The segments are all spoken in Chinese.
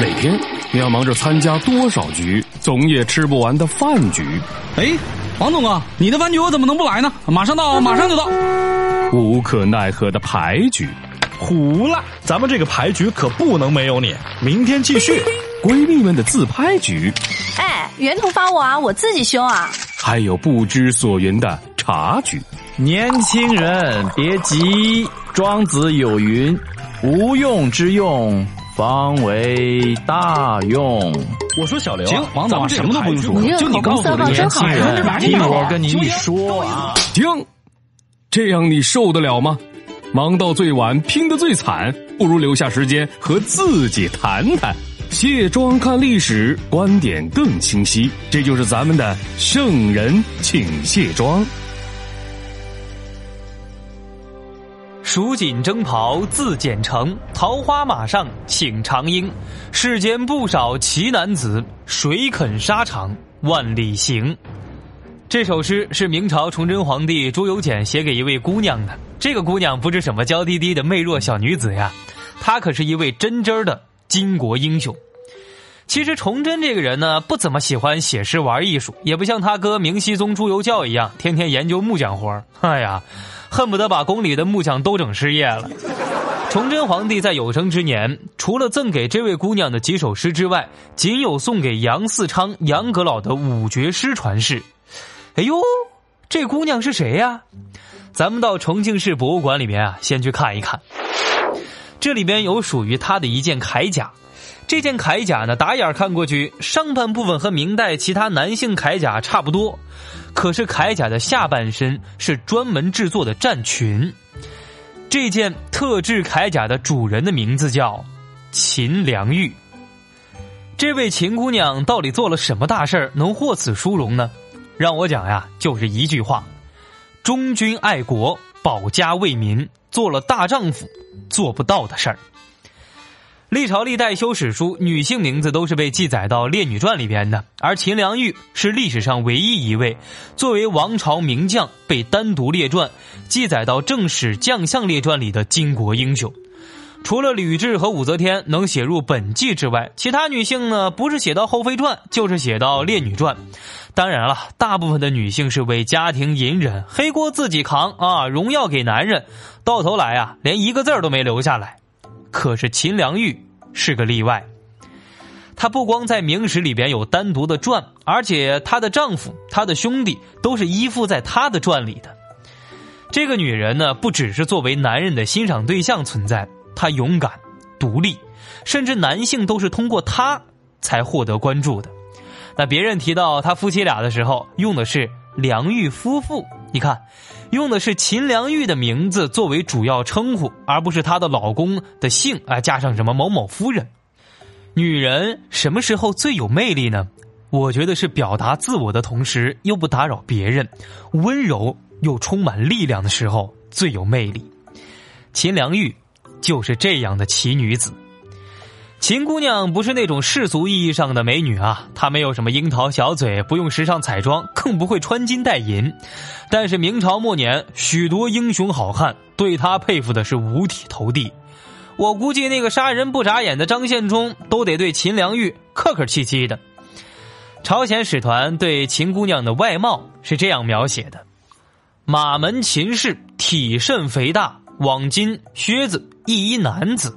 每天你要忙着参加多少局总也吃不完的饭局？哎，王总啊，你的饭局我怎么能不来呢？马上到，马上就到。无可奈何的牌局，胡了，咱们这个牌局可不能没有你。明天继续。闺蜜们的自拍局，哎，原图发我啊，我自己修啊。还有不知所云的茶局。年轻人别急，庄子有云：无用之用。方为大用。我说小刘，行，王总什么都不用说，就你告诉我年轻人，听我跟你说啊，停，这样你受得了吗？忙到最晚，拼得最惨，不如留下时间和自己谈谈。卸妆看历史，观点更清晰。这就是咱们的圣人，请卸妆。蜀锦征袍自剪成，桃花马上请长缨。世间不少奇男子，谁肯沙场万里行？这首诗是明朝崇祯皇帝朱由检写给一位姑娘的。这个姑娘不是什么娇滴滴的媚弱小女子呀，她可是一位真真的巾帼英雄。其实崇祯这个人呢，不怎么喜欢写诗玩艺术，也不像他哥明熹宗朱由校一样，天天研究木匠活哎呀。恨不得把宫里的木匠都整失业了。崇祯皇帝在有生之年，除了赠给这位姑娘的几首诗之外，仅有送给杨嗣昌、杨阁老的五绝诗传世。哎呦，这姑娘是谁呀？咱们到重庆市博物馆里面啊，先去看一看。这里边有属于她的一件铠甲。这件铠甲呢，打眼看过去，上半部分和明代其他男性铠甲差不多。可是铠甲的下半身是专门制作的战裙，这件特制铠甲的主人的名字叫秦良玉。这位秦姑娘到底做了什么大事儿，能获此殊荣呢？让我讲呀，就是一句话：忠君爱国，保家卫民，做了大丈夫做不到的事儿。历朝历代修史书，女性名字都是被记载到《列女传》里边的，而秦良玉是历史上唯一一位作为王朝名将被单独列传记载到《正史将相列传》里的巾帼英雄。除了吕雉和武则天能写入本纪之外，其他女性呢，不是写到《后妃传》，就是写到《列女传》。当然了，大部分的女性是为家庭隐忍，黑锅自己扛啊，荣耀给男人，到头来啊，连一个字都没留下来。可是秦良玉是个例外，她不光在明史里边有单独的传，而且她的丈夫、她的兄弟都是依附在她的传里的。这个女人呢，不只是作为男人的欣赏对象存在，她勇敢、独立，甚至男性都是通过她才获得关注的。那别人提到他夫妻俩的时候，用的是良玉夫妇，你看。用的是秦良玉的名字作为主要称呼，而不是她的老公的姓啊，加上什么某某夫人。女人什么时候最有魅力呢？我觉得是表达自我的同时又不打扰别人，温柔又充满力量的时候最有魅力。秦良玉就是这样的奇女子。秦姑娘不是那种世俗意义上的美女啊，她没有什么樱桃小嘴，不用时尚彩妆，更不会穿金戴银。但是明朝末年，许多英雄好汉对她佩服的是五体投地。我估计那个杀人不眨眼的张献忠都得对秦良玉客客气气的。朝鲜使团对秦姑娘的外貌是这样描写的：马门秦氏，体甚肥大，网巾靴子，一衣男子。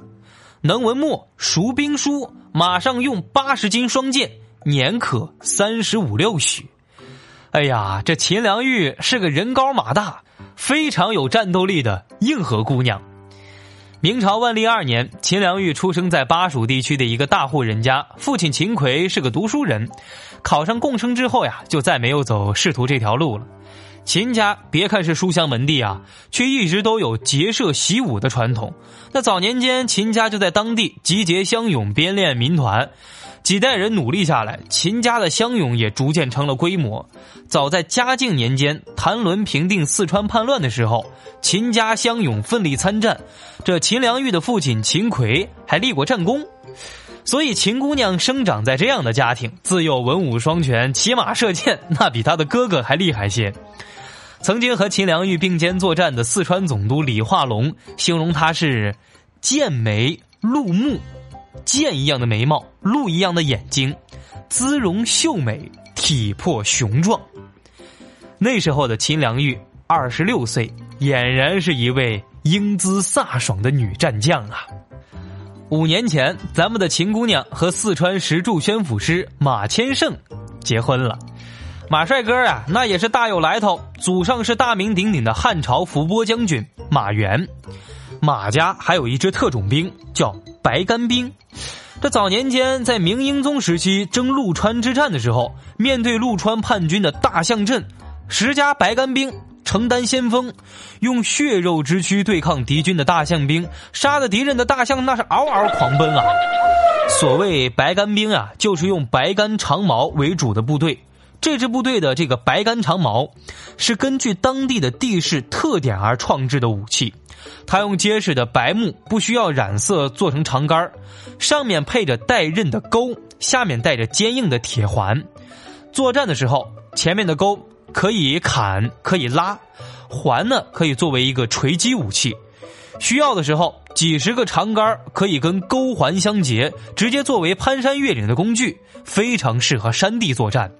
能文墨，熟兵书，马上用八十斤双剑，年可三十五六许。哎呀，这秦良玉是个人高马大、非常有战斗力的硬核姑娘。明朝万历二年，秦良玉出生在巴蜀地区的一个大户人家，父亲秦奎是个读书人，考上贡生之后呀，就再没有走仕途这条路了。秦家别看是书香门第啊，却一直都有结社习武的传统。那早年间，秦家就在当地集结乡勇，编练民团。几代人努力下来，秦家的乡勇也逐渐成了规模。早在嘉靖年间，谭纶平定四川叛乱的时候，秦家乡勇奋力参战。这秦良玉的父亲秦奎还立过战功。所以，秦姑娘生长在这样的家庭，自幼文武双全，骑马射箭，那比她的哥哥还厉害些。曾经和秦良玉并肩作战的四川总督李化龙形容她是剑眉鹿目，剑一样的眉毛，鹿一样的眼睛，姿容秀美，体魄雄壮。那时候的秦良玉二十六岁，俨然是一位英姿飒爽的女战将啊！五年前，咱们的秦姑娘和四川石柱宣抚师马千胜结婚了。马帅哥啊，那也是大有来头，祖上是大名鼎鼎的汉朝伏波将军马援。马家还有一支特种兵叫白干兵。这早年间在明英宗时期征陆川之战的时候，面对陆川叛军的大象阵。十家白干兵承担先锋，用血肉之躯对抗敌军的大象兵，杀的敌人的大象那是嗷嗷狂奔啊！所谓白干兵啊，就是用白干长矛为主的部队。这支部队的这个白杆长矛，是根据当地的地势特点而创制的武器。它用结实的白木，不需要染色做成长杆上面配着带刃的钩，下面带着坚硬的铁环。作战的时候，前面的钩。可以砍，可以拉，环呢可以作为一个锤击武器。需要的时候，几十个长杆可以跟钩环相结，直接作为攀山越岭的工具，非常适合山地作战。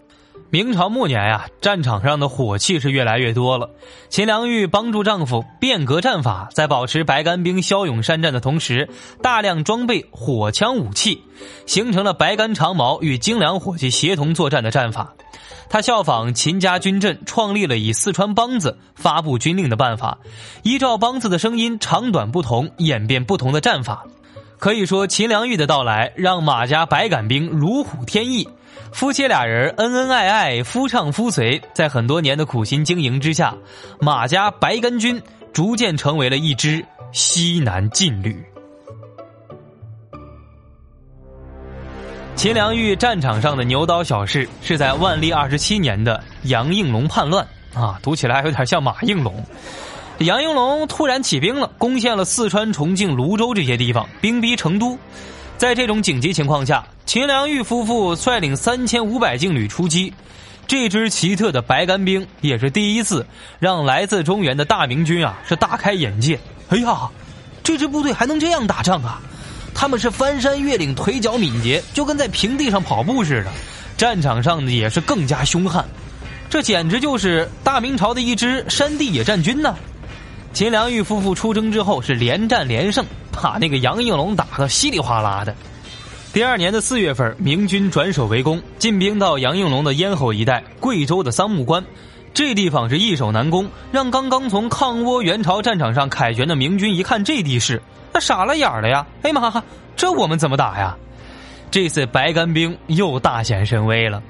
明朝末年呀，战场上的火器是越来越多了。秦良玉帮助丈夫变革战法，在保持白杆兵骁勇善战的同时，大量装备火枪武器，形成了白杆长矛与精良火器协同作战的战法。他效仿秦家军阵，创立了以四川梆子发布军令的办法，依照梆子的声音长短不同，演变不同的战法。可以说，秦良玉的到来让马家白杆兵如虎添翼，夫妻俩人恩恩爱爱，夫唱妇随。在很多年的苦心经营之下，马家白杆军逐渐成为了一支西南劲旅。秦良玉战场上的牛刀小试是在万历二十七年的杨应龙叛乱啊，读起来有点像马应龙。杨应龙突然起兵了，攻陷了四川、重庆、泸州这些地方，兵逼成都。在这种紧急情况下，秦良玉夫妇率领三千五百劲旅出击。这支奇特的白杆兵也是第一次让来自中原的大明军啊是大开眼界。哎呀，这支部队还能这样打仗啊！他们是翻山越岭，腿脚敏捷，就跟在平地上跑步似的。战场上呢也是更加凶悍，这简直就是大明朝的一支山地野战军呢。秦良玉夫妇出征之后是连战连胜，把那个杨应龙打得稀里哗啦的。第二年的四月份，明军转守为攻，进兵到杨应龙的咽喉一带，贵州的桑木关。这地方是易守难攻，让刚刚从抗倭援朝战场上凯旋的明军一看这地势。那傻了眼了呀！哎妈，这我们怎么打呀？这次白干兵又大显神威了，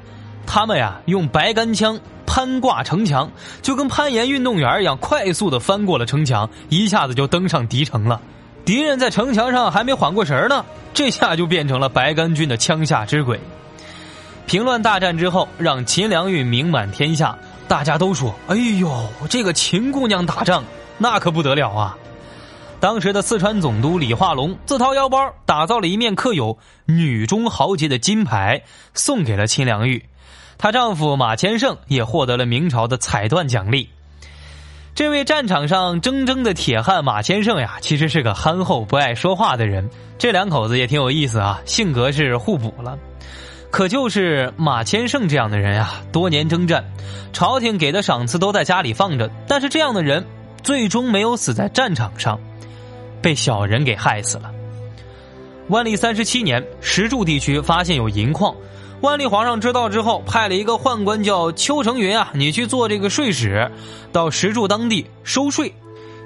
他们呀用白杆枪攀挂城墙，就跟攀岩运动员一样，快速的翻过了城墙，一下子就登上敌城了。敌人在城墙上还没缓过神儿呢，这下就变成了白杆军的枪下之鬼。平乱大战之后，让秦良玉名满天下，大家都说：“哎呦，这个秦姑娘打仗那可不得了啊！”当时的四川总督李化龙自掏腰包打造了一面刻有“女中豪杰”的金牌，送给了秦良玉。她丈夫马千胜也获得了明朝的彩缎奖励。这位战场上铮铮的铁汉马千胜呀，其实是个憨厚不爱说话的人。这两口子也挺有意思啊，性格是互补了。可就是马千胜这样的人啊，多年征战，朝廷给的赏赐都在家里放着，但是这样的人最终没有死在战场上。被小人给害死了。万历三十七年，石柱地区发现有银矿，万历皇上知道之后，派了一个宦官叫邱成云啊，你去做这个税使，到石柱当地收税。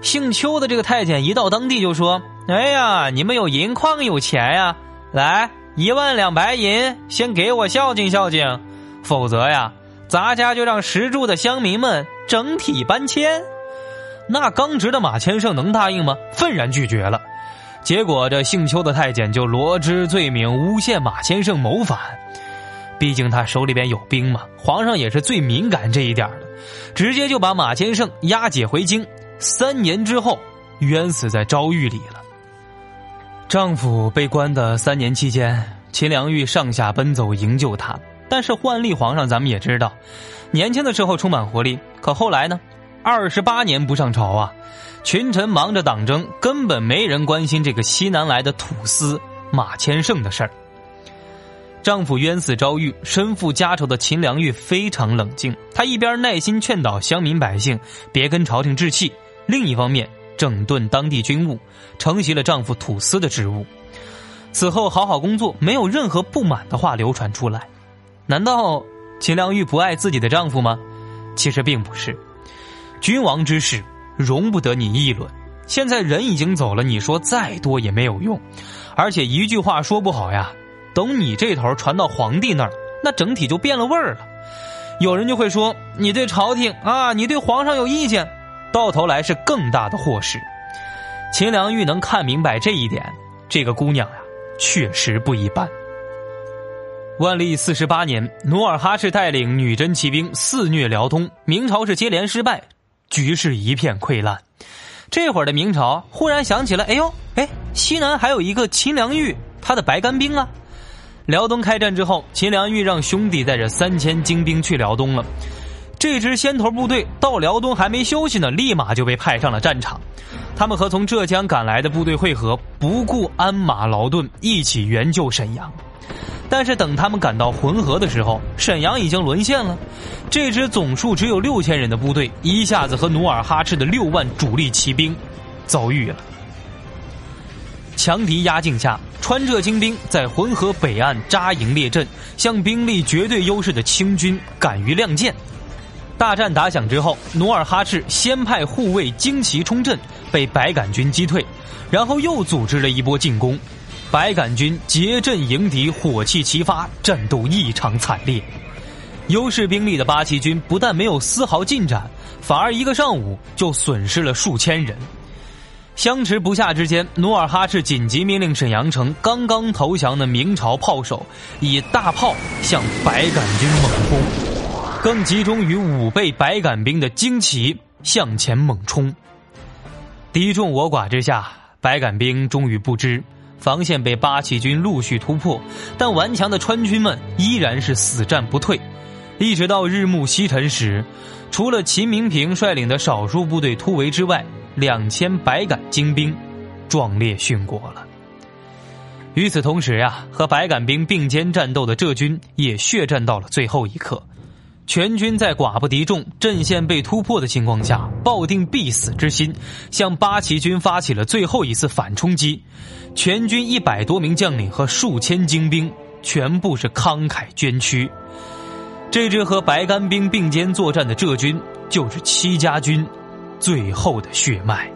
姓邱的这个太监一到当地就说：“哎呀，你们有银矿有钱呀，来一万两白银，先给我孝敬孝敬，否则呀，咱家就让石柱的乡民们整体搬迁。”那刚直的马千胜能答应吗？愤然拒绝了。结果这姓邱的太监就罗织罪名，诬陷马千胜谋反。毕竟他手里边有兵嘛，皇上也是最敏感这一点的，直接就把马千胜押解回京。三年之后，冤死在诏狱里了。丈夫被关的三年期间，秦良玉上下奔走营救他。但是万历皇上咱们也知道，年轻的时候充满活力，可后来呢？二十八年不上朝啊，群臣忙着党争，根本没人关心这个西南来的土司马千胜的事儿。丈夫冤死遭狱，身负家仇的秦良玉非常冷静。她一边耐心劝导乡民百姓别跟朝廷置气，另一方面整顿当地军务，承袭了丈夫土司的职务。此后好好工作，没有任何不满的话流传出来。难道秦良玉不爱自己的丈夫吗？其实并不是。君王之事容不得你议论。现在人已经走了，你说再多也没有用。而且一句话说不好呀。等你这头传到皇帝那儿，那整体就变了味儿了。有人就会说你对朝廷啊，你对皇上有意见，到头来是更大的祸事。秦良玉能看明白这一点，这个姑娘呀，确实不一般。万历四十八年，努尔哈赤带领女真骑兵肆虐辽东，明朝是接连失败，局势一片溃烂。这会儿的明朝忽然想起来，哎呦，哎，西南还有一个秦良玉，他的白干兵啊。辽东开战之后，秦良玉让兄弟带着三千精兵去辽东了。这支先头部队到辽东还没休息呢，立马就被派上了战场。他们和从浙江赶来的部队会合，不顾鞍马劳顿，一起援救沈阳。但是等他们赶到浑河的时候，沈阳已经沦陷了。这支总数只有六千人的部队，一下子和努尔哈赤的六万主力骑兵遭遇了。强敌压境下，川浙精兵在浑河北岸扎营列阵，向兵力绝对优势的清军敢于亮剑。大战打响之后，努尔哈赤先派护卫旌旗冲阵，被白杆军击退，然后又组织了一波进攻。白杆军结阵迎敌，火器齐发，战斗异常惨烈。优势兵力的八旗军不但没有丝毫进展，反而一个上午就损失了数千人。相持不下之间，努尔哈赤紧急命令沈阳城刚刚投降的明朝炮手以大炮向白杆军猛轰，更集中于五倍白杆兵的旌旗向前猛冲。敌众我寡之下，白杆兵终于不支，防线被八旗军陆续突破，但顽强的川军们依然是死战不退。一直到日暮西沉时，除了秦明平率领的少数部队突围之外，两千白杆精兵壮烈殉国了。与此同时呀，和白杆兵并肩战斗的浙军也血战到了最后一刻。全军在寡不敌众、阵线被突破的情况下，抱定必死之心，向八旗军发起了最后一次反冲击。全军一百多名将领和数千精兵全部是慷慨捐躯。这支和白杆兵并肩作战的浙军，就是戚家军。最后的血脉。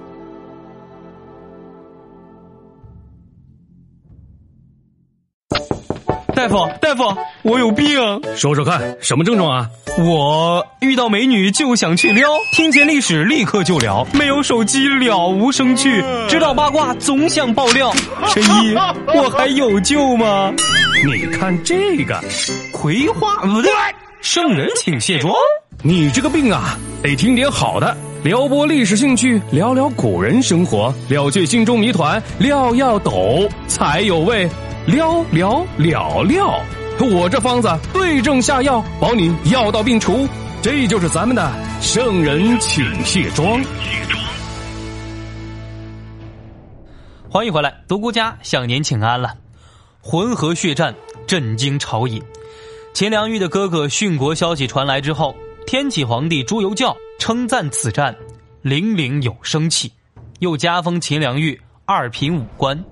大夫，大夫，我有病，说说看，什么症状啊？我遇到美女就想去撩，听见历史立刻就聊，没有手机了无生趣，知道八卦总想爆料。神医，我还有救吗？你看这个，葵花不对，圣人请卸妆。你这个病啊，得听点好的。撩拨历史兴趣，聊聊古人生活，了却心中谜团，料要抖才有味。聊聊了了，我这方子对症下药，保你药到病除。这就是咱们的圣人请卸妆。欢迎回来，独孤家向您请安了。浑河血战震惊朝野，秦良玉的哥哥殉国消息传来之后，天启皇帝朱由校。称赞此战，凛凛有生气，又加封秦良玉二品武官。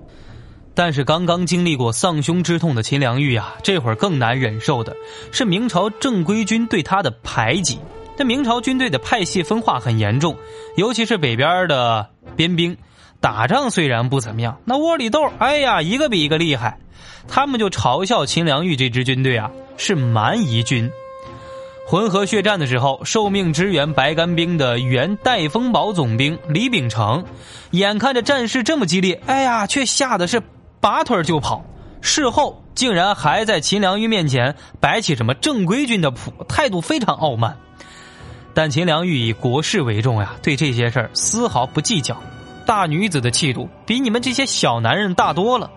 但是刚刚经历过丧兄之痛的秦良玉啊，这会儿更难忍受的是明朝正规军对他的排挤。这明朝军队的派系分化很严重，尤其是北边的边兵，打仗虽然不怎么样，那窝里斗，哎呀，一个比一个厉害。他们就嘲笑秦良玉这支军队啊，是蛮夷军。浑河血战的时候，受命支援白杆兵的原戴风堡总兵李秉成，眼看着战事这么激烈，哎呀，却吓得是拔腿就跑。事后竟然还在秦良玉面前摆起什么正规军的谱，态度非常傲慢。但秦良玉以国事为重呀，对这些事儿丝毫不计较。大女子的气度比你们这些小男人大多了。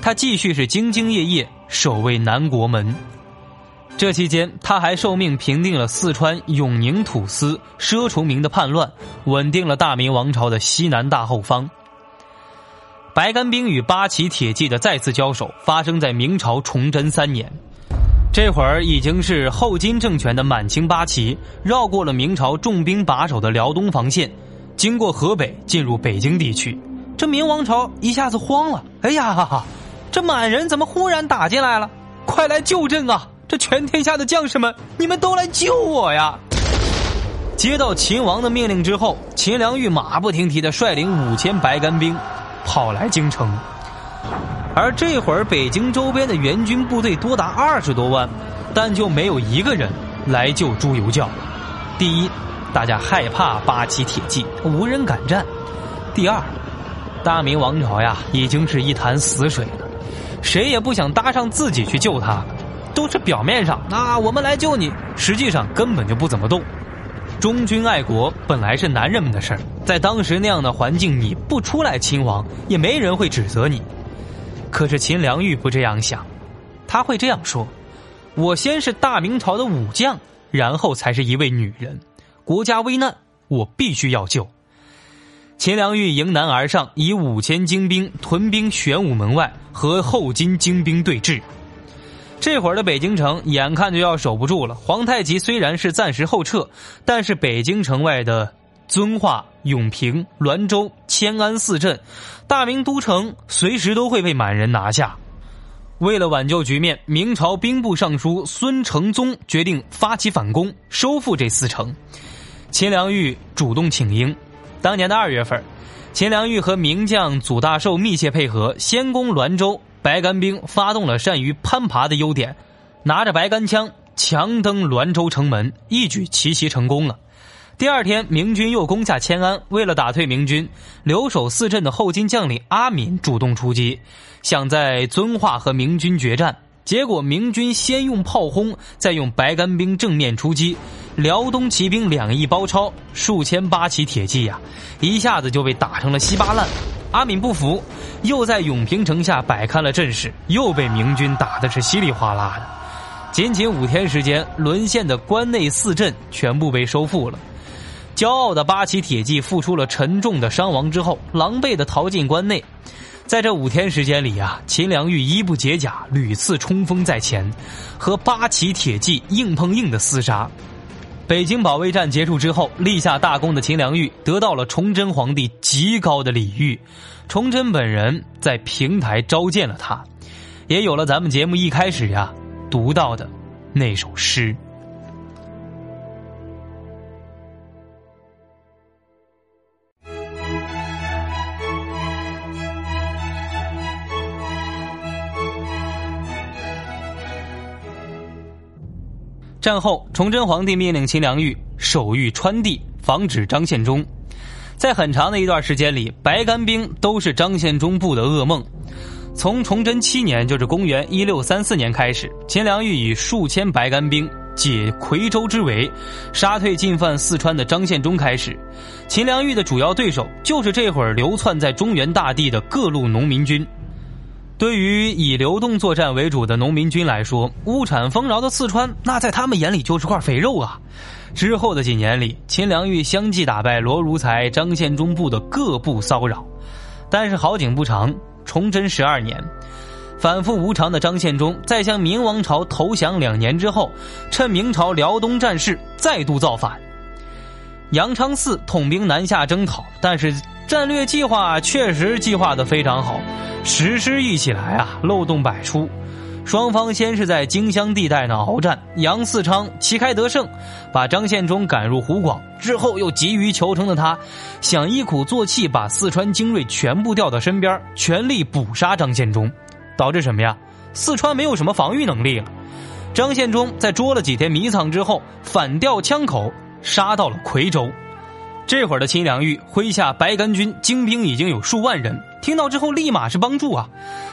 他继续是兢兢业业守卫南国门。这期间，他还受命平定了四川永宁土司佘崇明的叛乱，稳定了大明王朝的西南大后方。白干兵与八旗铁骑的再次交手发生在明朝崇祯三年。这会儿已经是后金政权的满清八旗绕过了明朝重兵把守的辽东防线，经过河北进入北京地区。这明王朝一下子慌了，哎呀，这满人怎么忽然打进来了？快来救朕啊！这全天下的将士们，你们都来救我呀！接到秦王的命令之后，秦良玉马不停蹄的率领五千白干兵，跑来京城。而这会儿，北京周边的援军部队多达二十多万，但就没有一个人来救朱由校。第一，大家害怕八旗铁骑，无人敢战；第二，大明王朝呀，已经是一潭死水了，谁也不想搭上自己去救他。都是表面上，那我们来救你，实际上根本就不怎么动。忠君爱国本来是男人们的事儿，在当时那样的环境，你不出来亲王，也没人会指责你。可是秦良玉不这样想，他会这样说：“我先是大明朝的武将，然后才是一位女人。国家危难，我必须要救。”秦良玉迎难而上，以五千精兵屯兵玄武门外，和后金精兵对峙。这会儿的北京城眼看就要守不住了。皇太极虽然是暂时后撤，但是北京城外的遵化、永平、滦州、迁安四镇，大明都城随时都会被满人拿下。为了挽救局面，明朝兵部尚书孙承宗决定发起反攻，收复这四城。秦良玉主动请缨。当年的二月份，秦良玉和名将祖大寿密切配合，先攻滦州。白杆兵发动了善于攀爬的优点，拿着白杆枪强登滦州城门，一举奇袭成功了。第二天，明军又攻下迁安。为了打退明军，留守四镇的后金将领阿敏主动出击，想在遵化和明军决战。结果，明军先用炮轰，再用白杆兵正面出击，辽东骑兵两翼包抄，数千八旗铁骑呀，一下子就被打成了稀巴烂。阿敏不服，又在永平城下摆开了阵势，又被明军打的是稀里哗啦的。仅仅五天时间，沦陷的关内四镇全部被收复了。骄傲的八旗铁骑付出了沉重的伤亡之后，狼狈的逃进关内。在这五天时间里啊，秦良玉衣不解甲，屡次冲锋在前，和八旗铁骑硬碰硬的厮杀。北京保卫战结束之后，立下大功的秦良玉得到了崇祯皇帝极高的礼遇，崇祯本人在平台召见了他，也有了咱们节目一开始呀读到的那首诗。战后，崇祯皇帝命令秦良玉守御川地，防止张献忠。在很长的一段时间里，白干兵都是张献忠部的噩梦。从崇祯七年，就是公元一六三四年开始，秦良玉以数千白干兵解夔州之围，杀退进犯四川的张献忠开始。秦良玉的主要对手就是这会儿流窜在中原大地的各路农民军。对于以流动作战为主的农民军来说，物产丰饶的四川，那在他们眼里就是块肥肉啊。之后的几年里，秦良玉相继打败罗如才、张献忠部的各部骚扰，但是好景不长，崇祯十二年，反复无常的张献忠在向明王朝投降两年之后，趁明朝辽东战事再度造反。杨昌嗣统兵南下征讨，但是战略计划确实计划的非常好。实施一起来啊，漏洞百出。双方先是在荆襄地带呢鏖战，杨嗣昌旗开得胜，把张献忠赶入湖广。之后又急于求成的他，想一鼓作气把四川精锐全部调到身边，全力捕杀张献忠，导致什么呀？四川没有什么防御能力了。张献忠在捉了几天迷藏之后，反调枪口，杀到了夔州。这会儿的秦良玉麾下白干军精兵已经有数万人。听到之后，立马是帮助啊！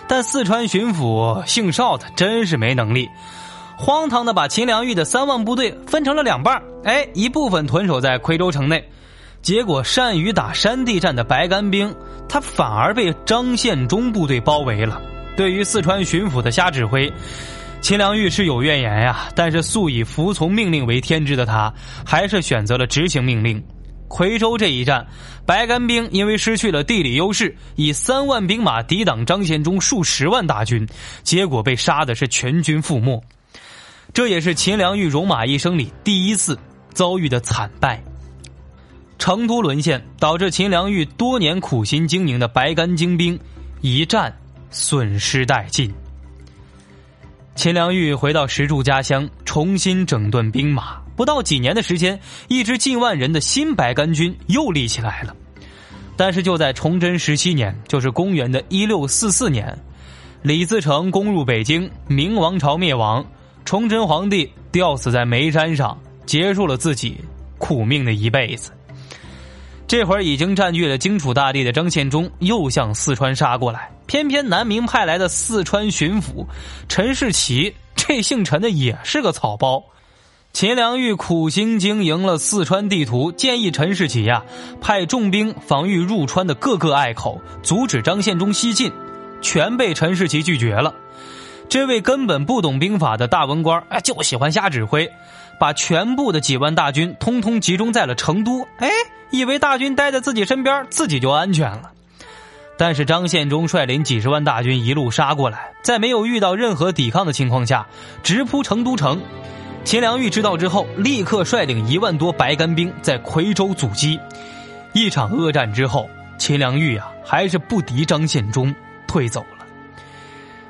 但四川巡抚姓邵的真是没能力，荒唐的把秦良玉的三万部队分成了两半哎，一部分屯守在夔州城内，结果善于打山地战的白干兵，他反而被张献忠部队包围了。对于四川巡抚的瞎指挥，秦良玉是有怨言呀。但是素以服从命令为天职的他，还是选择了执行命令。夔州这一战，白干兵因为失去了地理优势，以三万兵马抵挡张献忠数十万大军，结果被杀的是全军覆没。这也是秦良玉戎马一生里第一次遭遇的惨败。成都沦陷，导致秦良玉多年苦心经营的白干精兵一战损失殆尽。秦良玉回到石柱家乡，重新整顿兵马。不到几年的时间，一支近万人的新白杆军又立起来了。但是就在崇祯十七年，就是公元的一六四四年，李自成攻入北京，明王朝灭亡，崇祯皇帝吊死在煤山上，结束了自己苦命的一辈子。这会儿已经占据了荆楚大地的张献忠又向四川杀过来，偏偏南明派来的四川巡抚陈士奇，这姓陈的也是个草包。秦良玉苦心经营了四川地图，建议陈士奇呀派重兵防御入川的各个隘口，阻止张献忠西进，全被陈士奇拒绝了。这位根本不懂兵法的大文官，哎，就喜欢瞎指挥，把全部的几万大军通通集中在了成都，哎。以为大军待在自己身边，自己就安全了。但是张献忠率领几十万大军一路杀过来，在没有遇到任何抵抗的情况下，直扑成都城。秦良玉知道之后，立刻率领一万多白干兵在夔州阻击。一场恶战之后，秦良玉啊，还是不敌张献忠，退走了。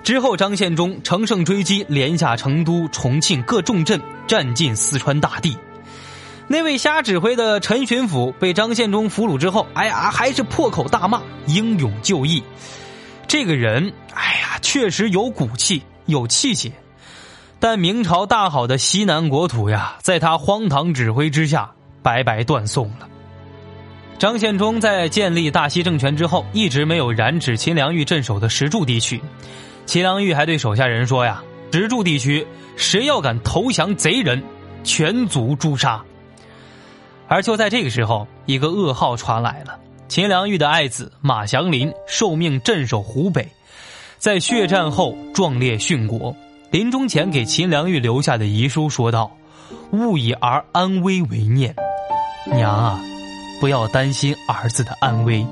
之后，张献忠乘胜追击，连下成都、重庆各重镇，占尽四川大地。那位瞎指挥的陈巡抚被张献忠俘虏之后，哎呀，还是破口大骂，英勇就义。这个人，哎呀，确实有骨气，有气节。但明朝大好的西南国土呀，在他荒唐指挥之下，白白断送了。张献忠在建立大西政权之后，一直没有染指秦良玉镇守的石柱地区。秦良玉还对手下人说呀：“石柱地区，谁要敢投降贼人，全族诛杀。”而就在这个时候，一个噩耗传来了：秦良玉的爱子马祥林受命镇守湖北，在血战后壮烈殉国。临终前给秦良玉留下的遗书说道：“勿以儿安危为念，娘啊，不要担心儿子的安危。”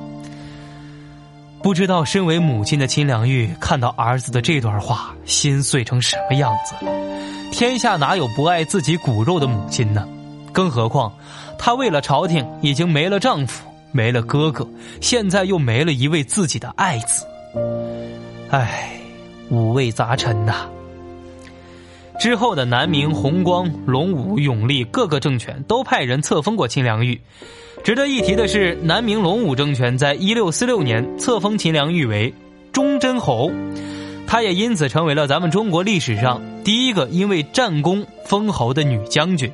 不知道身为母亲的秦良玉看到儿子的这段话，心碎成什么样子？天下哪有不爱自己骨肉的母亲呢？更何况，她为了朝廷已经没了丈夫，没了哥哥，现在又没了一位自己的爱子。唉，五味杂陈呐。之后的南明、弘光、隆武、永历各个政权都派人册封过秦良玉。值得一提的是，南明隆武政权在一六四六年册封秦良玉为忠贞侯，她也因此成为了咱们中国历史上第一个因为战功封侯的女将军。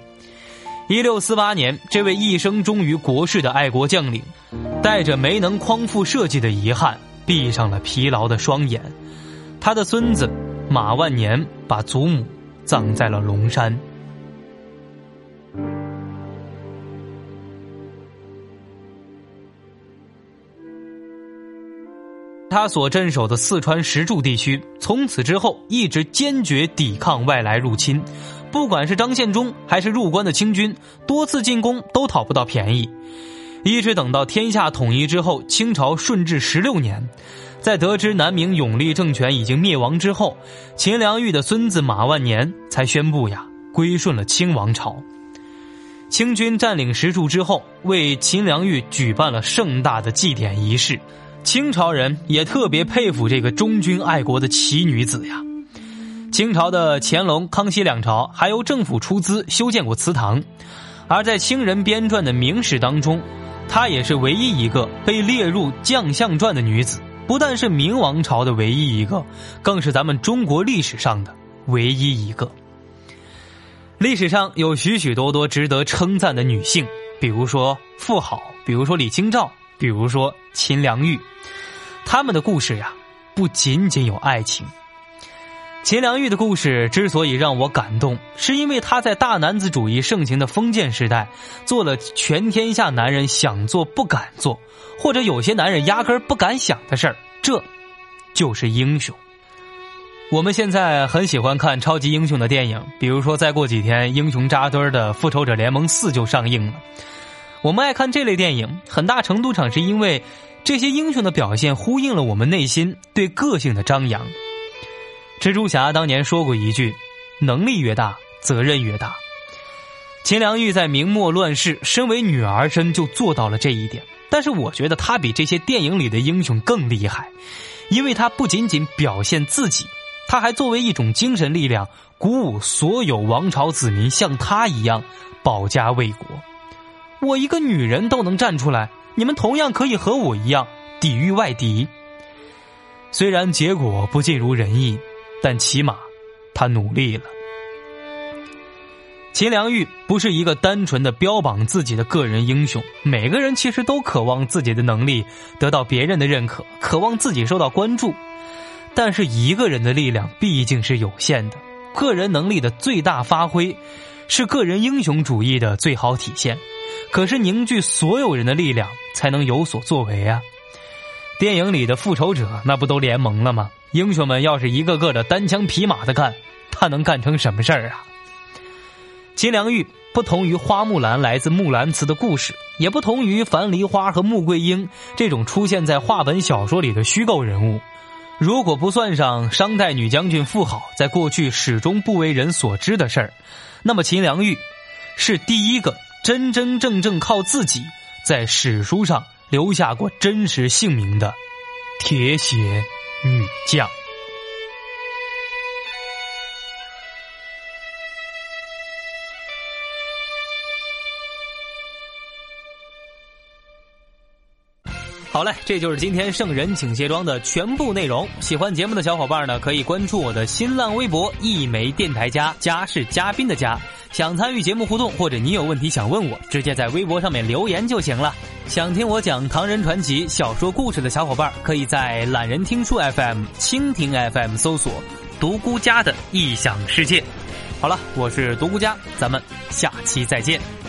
一六四八年，这位一生忠于国事的爱国将领，带着没能匡复社稷的遗憾，闭上了疲劳的双眼。他的孙子马万年把祖母葬在了龙山。他所镇守的四川石柱地区，从此之后一直坚决抵抗外来入侵。不管是张献忠还是入关的清军，多次进攻都讨不到便宜，一直等到天下统一之后，清朝顺治十六年，在得知南明永历政权已经灭亡之后，秦良玉的孙子马万年才宣布呀归顺了清王朝。清军占领石柱之后，为秦良玉举办了盛大的祭典仪式，清朝人也特别佩服这个忠君爱国的奇女子呀。清朝的乾隆、康熙两朝还由政府出资修建过祠堂，而在清人编撰的明史当中，她也是唯一一个被列入将相传的女子。不但是明王朝的唯一一个，更是咱们中国历史上的唯一一个。历史上有许许多多值得称赞的女性，比如说妇好，比如说李清照，比如说秦良玉，她们的故事呀，不仅仅有爱情。秦良玉的故事之所以让我感动，是因为她在大男子主义盛行的封建时代，做了全天下男人想做不敢做，或者有些男人压根儿不敢想的事儿。这，就是英雄。我们现在很喜欢看超级英雄的电影，比如说再过几天，英雄扎堆的《复仇者联盟四》就上映了。我们爱看这类电影，很大程度上是因为这些英雄的表现呼应了我们内心对个性的张扬。蜘蛛侠当年说过一句：“能力越大，责任越大。”秦良玉在明末乱世，身为女儿身就做到了这一点。但是我觉得她比这些电影里的英雄更厉害，因为她不仅仅表现自己，她还作为一种精神力量，鼓舞所有王朝子民像她一样保家卫国。我一个女人都能站出来，你们同样可以和我一样抵御外敌。虽然结果不尽如人意，但起码他努力了。秦良玉不是一个单纯的标榜自己的个人英雄，每个人其实都渴望自己的能力得到别人的认可，渴望自己受到关注。但是一个人的力量毕竟是有限的，个人能力的最大发挥是个人英雄主义的最好体现。可是凝聚所有人的力量才能有所作为啊！电影里的复仇者那不都联盟了吗？英雄们要是一个个的单枪匹马的干，他能干成什么事儿啊？秦良玉不同于花木兰来自木兰辞的故事，也不同于樊梨花和穆桂英这种出现在话本小说里的虚构人物。如果不算上商代女将军妇好在过去始终不为人所知的事儿，那么秦良玉是第一个真真正正靠自己在史书上留下过真实姓名的铁血女将。好嘞，这就是今天圣人请卸妆的全部内容。喜欢节目的小伙伴呢，可以关注我的新浪微博“一枚电台家”，家是嘉宾的家。想参与节目互动，或者你有问题想问我，直接在微博上面留言就行了。想听我讲唐人传奇小说故事的小伙伴，可以在懒人听书 FM、蜻蜓 FM 搜索“独孤家的异想世界”。好了，我是独孤家，咱们下期再见。